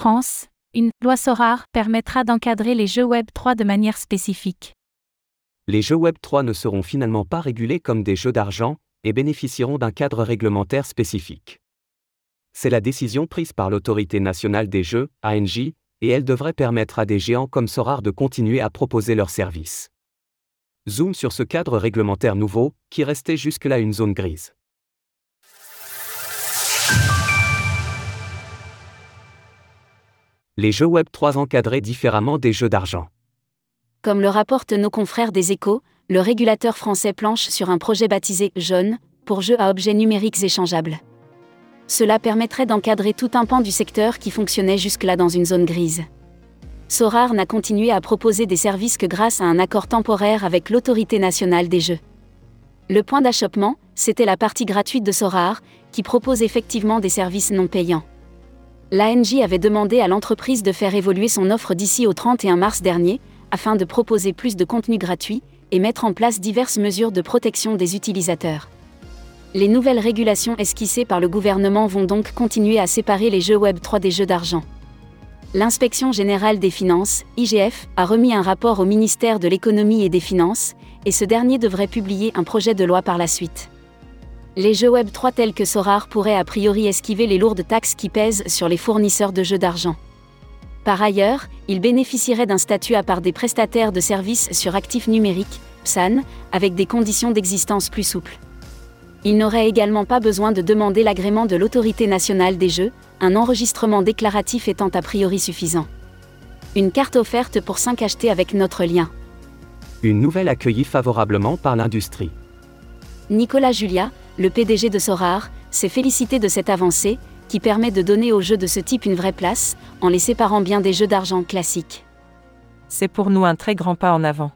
France, une loi SORAR permettra d'encadrer les jeux Web 3 de manière spécifique. Les jeux Web 3 ne seront finalement pas régulés comme des jeux d'argent et bénéficieront d'un cadre réglementaire spécifique. C'est la décision prise par l'Autorité nationale des jeux, ANJ, et elle devrait permettre à des géants comme Sorar de continuer à proposer leurs services. Zoom sur ce cadre réglementaire nouveau, qui restait jusque-là une zone grise. Les jeux Web 3 encadrés différemment des jeux d'argent. Comme le rapportent nos confrères des échos, le régulateur français planche sur un projet baptisé Jaune, pour jeux à objets numériques échangeables. Cela permettrait d'encadrer tout un pan du secteur qui fonctionnait jusque-là dans une zone grise. Sorar n'a continué à proposer des services que grâce à un accord temporaire avec l'autorité nationale des jeux. Le point d'achoppement, c'était la partie gratuite de Sorar, qui propose effectivement des services non payants l'ANJ avait demandé à l'entreprise de faire évoluer son offre d'ici au 31 mars dernier, afin de proposer plus de contenu gratuit et mettre en place diverses mesures de protection des utilisateurs. Les nouvelles régulations esquissées par le gouvernement vont donc continuer à séparer les jeux Web 3 des jeux d'argent. L'inspection générale des finances, IGF, a remis un rapport au ministère de l'économie et des finances, et ce dernier devrait publier un projet de loi par la suite. Les jeux Web 3 tels que Sorar pourraient a priori esquiver les lourdes taxes qui pèsent sur les fournisseurs de jeux d'argent. Par ailleurs, ils bénéficieraient d'un statut à part des prestataires de services sur actifs numériques, PSAN, avec des conditions d'existence plus souples. Ils n'auraient également pas besoin de demander l'agrément de l'autorité nationale des jeux, un enregistrement déclaratif étant a priori suffisant. Une carte offerte pour 5 achetés avec notre lien. Une nouvelle accueillie favorablement par l'industrie. Nicolas Julia, le PDG de Sorar, s'est félicité de cette avancée, qui permet de donner aux jeux de ce type une vraie place, en les séparant bien des jeux d'argent classiques. C'est pour nous un très grand pas en avant.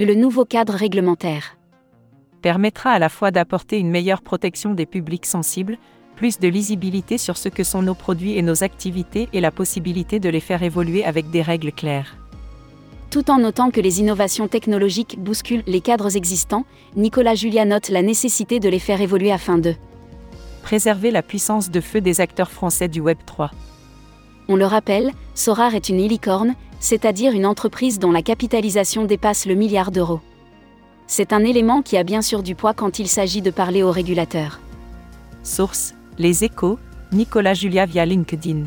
Le nouveau cadre réglementaire permettra à la fois d'apporter une meilleure protection des publics sensibles, plus de lisibilité sur ce que sont nos produits et nos activités et la possibilité de les faire évoluer avec des règles claires. Tout en notant que les innovations technologiques bousculent les cadres existants, Nicolas Julia note la nécessité de les faire évoluer afin de préserver la puissance de feu des acteurs français du Web 3. On le rappelle, Sorar est une licorne, c'est-à-dire une entreprise dont la capitalisation dépasse le milliard d'euros. C'est un élément qui a bien sûr du poids quand il s'agit de parler aux régulateurs. Source Les échos, Nicolas Julia via LinkedIn.